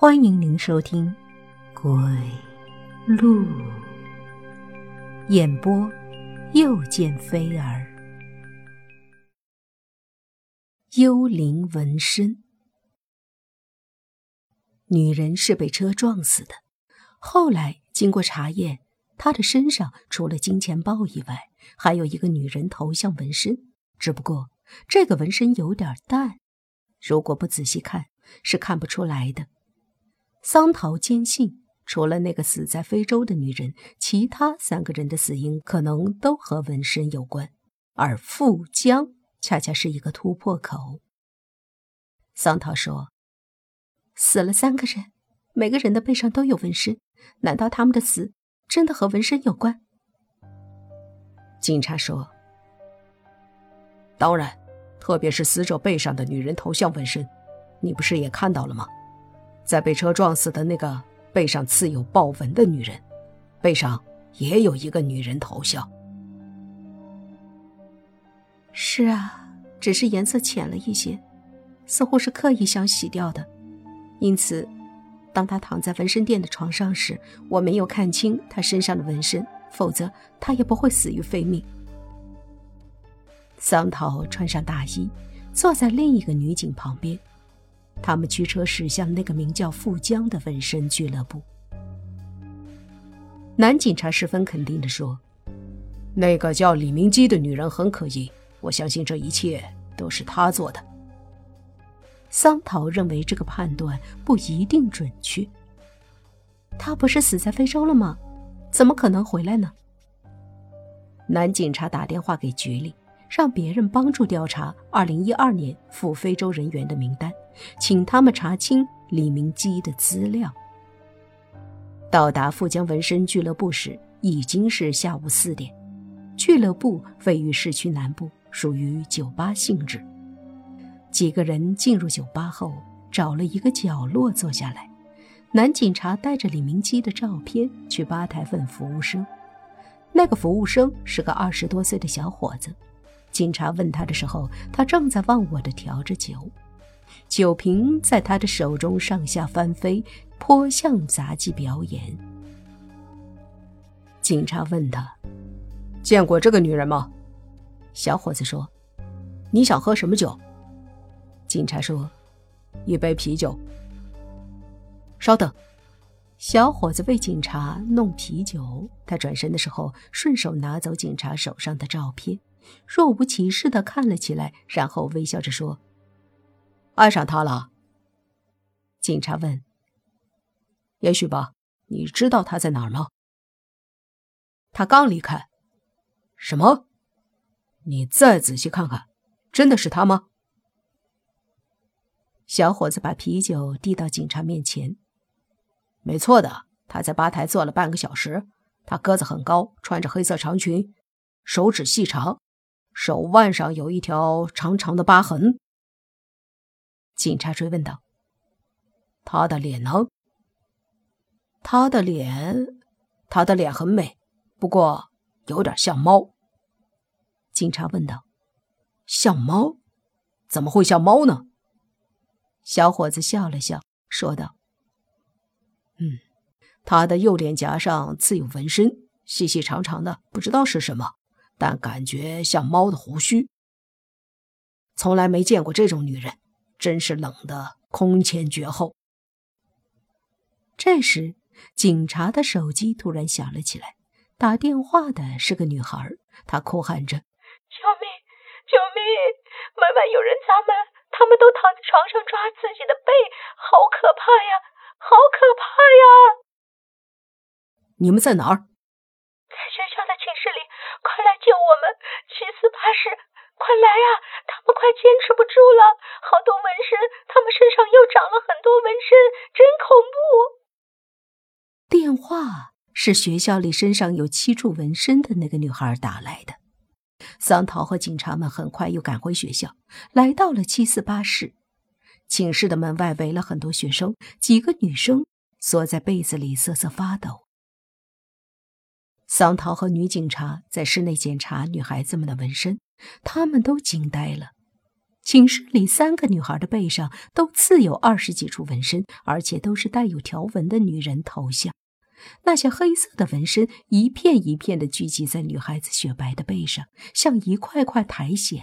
欢迎您收听《鬼路》演播，又见菲儿。幽灵纹身，女人是被车撞死的。后来经过查验，她的身上除了金钱豹以外，还有一个女人头像纹身。只不过这个纹身有点淡，如果不仔细看，是看不出来的。桑桃坚信，除了那个死在非洲的女人，其他三个人的死因可能都和纹身有关，而富江恰恰是一个突破口。桑桃说：“死了三个人，每个人的背上都有纹身，难道他们的死真的和纹身有关？”警察说：“当然，特别是死者背上的女人头像纹身，你不是也看到了吗？”在被车撞死的那个背上刺有豹纹的女人，背上也有一个女人头像。是啊，只是颜色浅了一些，似乎是刻意想洗掉的。因此，当他躺在纹身店的床上时，我没有看清他身上的纹身，否则他也不会死于非命。桑桃穿上大衣，坐在另一个女警旁边。他们驱车驶向那个名叫富江的纹身俱乐部。男警察十分肯定地说：“那个叫李明基的女人很可疑，我相信这一切都是她做的。”桑桃认为这个判断不一定准确。他不是死在非洲了吗？怎么可能回来呢？男警察打电话给局里。让别人帮助调查2012年赴非洲人员的名单，请他们查清李明基的资料。到达富江纹身俱乐部时，已经是下午四点。俱乐部位于市区南部，属于酒吧性质。几个人进入酒吧后，找了一个角落坐下来。男警察带着李明基的照片去吧台问服务生，那个服务生是个二十多岁的小伙子。警察问他的时候，他正在忘我的调着酒，酒瓶在他的手中上下翻飞，颇像杂技表演。警察问他：“见过这个女人吗？”小伙子说：“你想喝什么酒？”警察说：“一杯啤酒。”稍等，小伙子为警察弄啤酒。他转身的时候，顺手拿走警察手上的照片。若无其事的看了起来，然后微笑着说：“爱上他了。”警察问：“也许吧？你知道他在哪儿吗？”他刚离开。什么？你再仔细看看，真的是他吗？小伙子把啤酒递到警察面前。没错的，他在吧台坐了半个小时。他个子很高，穿着黑色长裙，手指细长。手腕上有一条长长的疤痕。警察追问道：“他的脸呢？他的脸，他的脸很美，不过有点像猫。”警察问道：“像猫？怎么会像猫呢？”小伙子笑了笑，说道：“嗯，他的右脸颊上刺有纹身，细细长长的，不知道是什么。”但感觉像猫的胡须，从来没见过这种女人，真是冷的空前绝后。这时，警察的手机突然响了起来，打电话的是个女孩，她哭喊着：“救命！救命！门外有人砸门，他们都躺在床上抓自己的背，好可怕呀！好可怕呀！”你们在哪儿？在学校的寝室里快来救我们！七四八室，快来啊！他们快坚持不住了，好多纹身，他们身上又长了很多纹身，真恐怖。电话是学校里身上有七处纹身的那个女孩打来的。桑桃和警察们很快又赶回学校，来到了七四八室。寝室的门外围了很多学生，几个女生缩在被子里瑟瑟发抖。桑桃和女警察在室内检查女孩子们的纹身，他们都惊呆了。寝室里三个女孩的背上都刺有二十几处纹身，而且都是带有条纹的女人头像。那些黑色的纹身一片一片的聚集在女孩子雪白的背上，像一块块苔藓，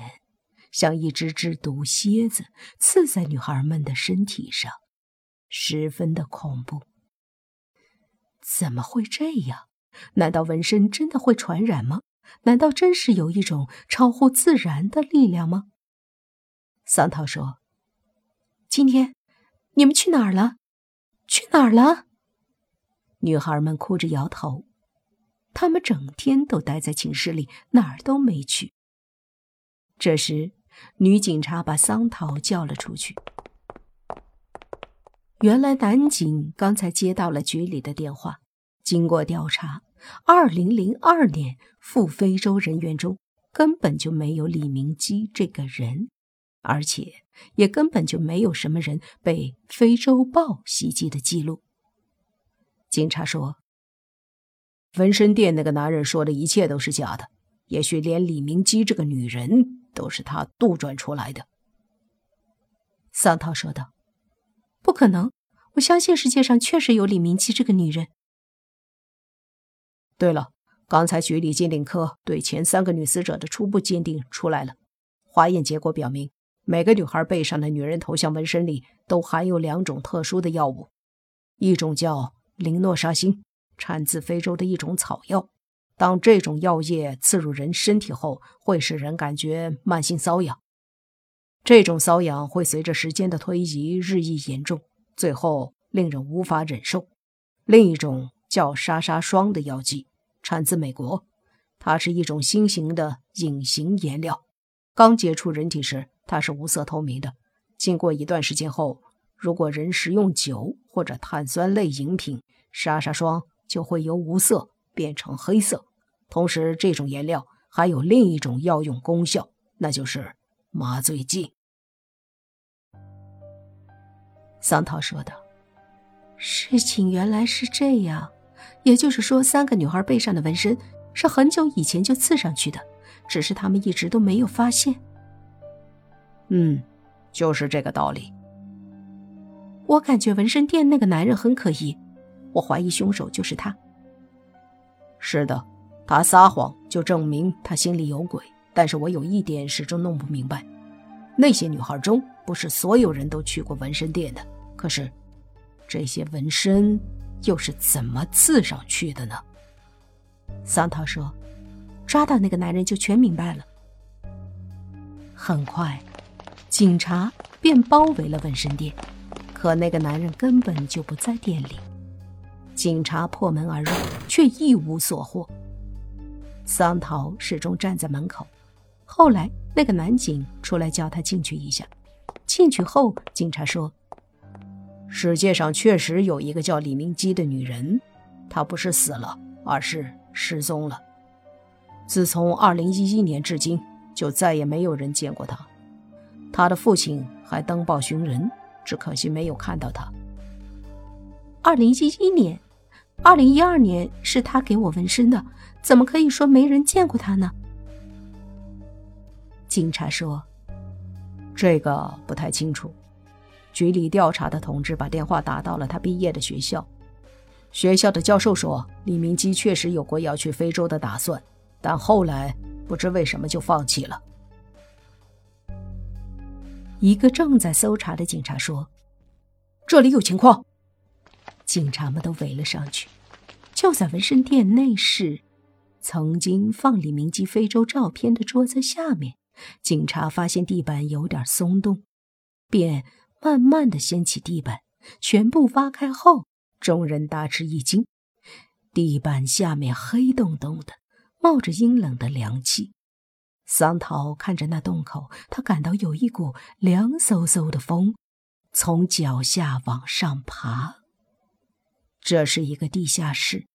像一只只毒蝎子刺在女孩们的身体上，十分的恐怖。怎么会这样？难道纹身真的会传染吗？难道真是有一种超乎自然的力量吗？桑涛说：“今天你们去哪儿了？去哪儿了？”女孩们哭着摇头，她们整天都待在寝室里，哪儿都没去。这时，女警察把桑涛叫了出去。原来，男警刚才接到了局里的电话，经过调查，二零零二年赴非洲人员中根本就没有李明基这个人，而且也根本就没有什么人被非洲豹袭击的记录。警察说：“纹身店那个男人说的一切都是假的，也许连李明基这个女人都是他杜撰出来的。”桑涛说道：“不可能，我相信世界上确实有李明基这个女人。”对了，刚才局里鉴定科对前三个女死者的初步鉴定出来了，化验结果表明，每个女孩背上的女人头像纹身里都含有两种特殊的药物，一种叫……林诺沙星产自非洲的一种草药，当这种药液刺入人身体后，会使人感觉慢性瘙痒。这种瘙痒会随着时间的推移日益严重，最后令人无法忍受。另一种叫沙沙霜的药剂产自美国，它是一种新型的隐形颜料，刚接触人体时它是无色透明的，经过一段时间后。如果人食用酒或者碳酸类饮品，沙沙霜就会由无色变成黑色。同时，这种颜料还有另一种药用功效，那就是麻醉剂。桑涛说道：“事情原来是这样，也就是说，三个女孩背上的纹身是很久以前就刺上去的，只是他们一直都没有发现。”嗯，就是这个道理。我感觉纹身店那个男人很可疑，我怀疑凶手就是他。是的，他撒谎就证明他心里有鬼。但是我有一点始终弄不明白：那些女孩中不是所有人都去过纹身店的，可是这些纹身又是怎么刺上去的呢？桑塔说：“抓到那个男人就全明白了。”很快，警察便包围了纹身店。可那个男人根本就不在店里，警察破门而入，却一无所获。桑桃始终站在门口。后来那个男警出来叫他进去一下。进去后，警察说：“世界上确实有一个叫李明基的女人，她不是死了，而是失踪了。自从2011年至今，就再也没有人见过她。她的父亲还登报寻人。”只可惜没有看到他。二零一一年，二零一二年是他给我纹身的，怎么可以说没人见过他呢？警察说：“这个不太清楚。”局里调查的同志把电话打到了他毕业的学校，学校的教授说，李明基确实有过要去非洲的打算，但后来不知为什么就放弃了。一个正在搜查的警察说：“这里有情况。”警察们都围了上去。就在纹身店内室，曾经放李明基非洲照片的桌子下面，警察发现地板有点松动，便慢慢的掀起地板，全部挖开后，众人大吃一惊：地板下面黑洞洞的，冒着阴冷的凉气。桑桃看着那洞口，他感到有一股凉飕飕的风从脚下往上爬。这是一个地下室，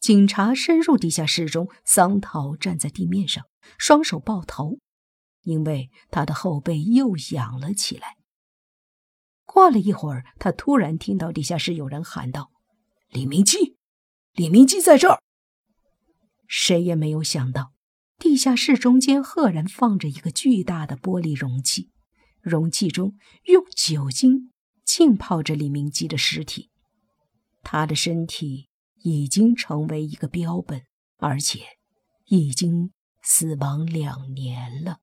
警察深入地下室中，桑桃站在地面上，双手抱头，因为他的后背又痒了起来。过了一会儿，他突然听到地下室有人喊道：“李明基，李明基在这儿！”谁也没有想到。地下室中间赫然放着一个巨大的玻璃容器，容器中用酒精浸泡着李明基的尸体，他的身体已经成为一个标本，而且已经死亡两年了。